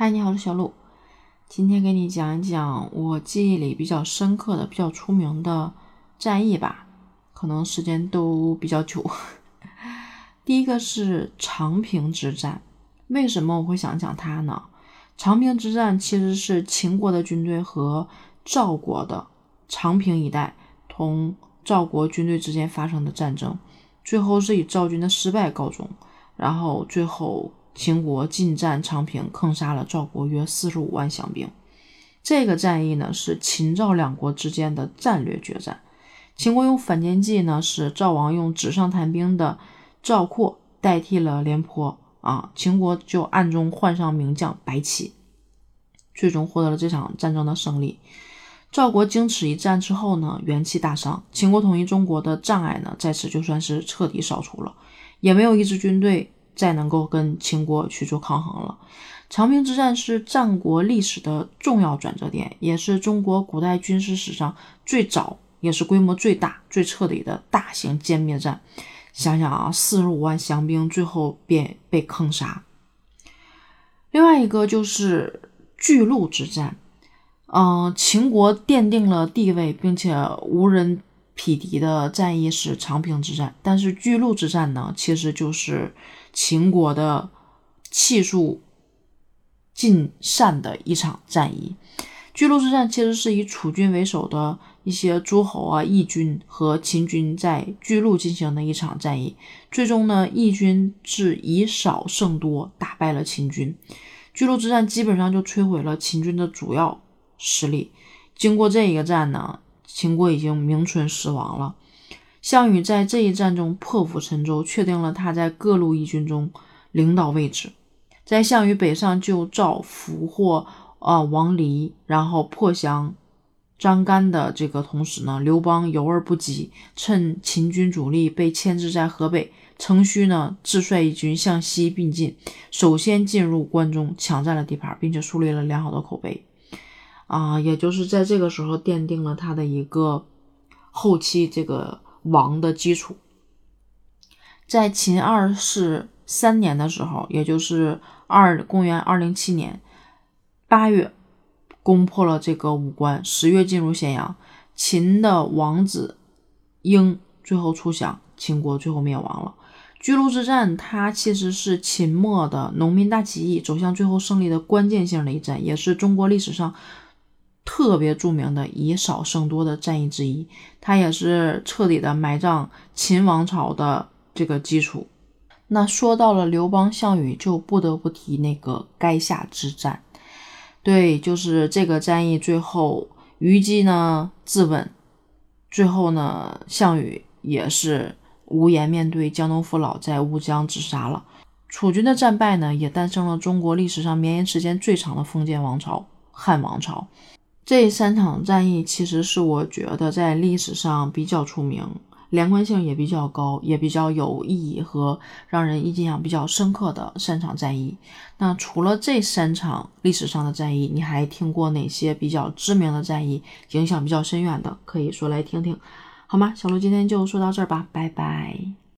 嗨，你好，我是小鹿。今天给你讲一讲我记忆里比较深刻的、比较出名的战役吧，可能时间都比较久。第一个是长平之战，为什么我会想讲它呢？长平之战其实是秦国的军队和赵国的长平一带同赵国军队之间发生的战争，最后是以赵军的失败告终，然后最后。秦国进占长平，坑杀了赵国约四十五万降兵。这个战役呢，是秦赵两国之间的战略决战。秦国用反间计呢，是赵王用纸上谈兵的赵括代替了廉颇啊，秦国就暗中换上名将白起，最终获得了这场战争的胜利。赵国经此一战之后呢，元气大伤。秦国统一中国的障碍呢，在此就算是彻底扫除了，也没有一支军队。再能够跟秦国去做抗衡了。长平之战是战国历史的重要转折点，也是中国古代军事史上最早也是规模最大、最彻底的大型歼灭战。想想啊，四十五万降兵最后便被坑杀。另外一个就是巨鹿之战，嗯，秦国奠定了地位，并且无人匹敌的战役是长平之战，但是巨鹿之战呢，其实就是。秦国的气数尽善的一场战役，巨鹿之战其实是以楚军为首的一些诸侯啊、义军和秦军在巨鹿进行的一场战役。最终呢，义军是以少胜多，打败了秦军。巨鹿之战基本上就摧毁了秦军的主要实力。经过这一个战呢，秦国已经名存实亡了。项羽在这一战中破釜沉舟，确定了他在各路义军中领导位置。在项羽北上救赵、俘获啊王离，然后破降张干的这个同时呢，刘邦犹而不及，趁秦军主力被牵制在河北，程须呢自率义军向西并进，首先进入关中，抢占了地盘，并且树立了良好的口碑。啊，也就是在这个时候奠定了他的一个后期这个。王的基础，在秦二世三年的时候，也就是二公元二零七年八月，攻破了这个武关，十月进入咸阳。秦的王子婴最后出降，秦国最后灭亡了。巨鹿之战，它其实是秦末的农民大起义走向最后胜利的关键性的一战，也是中国历史上。特别著名的以少胜多的战役之一，它也是彻底的埋葬秦王朝的这个基础。那说到了刘邦、项羽，就不得不提那个垓下之战。对，就是这个战役最后，虞姬呢自刎，最后呢，项羽也是无颜面对江东父老，在乌江自杀了。楚军的战败呢，也诞生了中国历史上绵延时间最长的封建王朝——汉王朝。这三场战役其实是我觉得在历史上比较出名，连贯性也比较高，也比较有意义和让人印象比较深刻的三场战役。那除了这三场历史上的战役，你还听过哪些比较知名的战役，影响比较深远的？可以说来听听，好吗？小鹿今天就说到这儿吧，拜拜。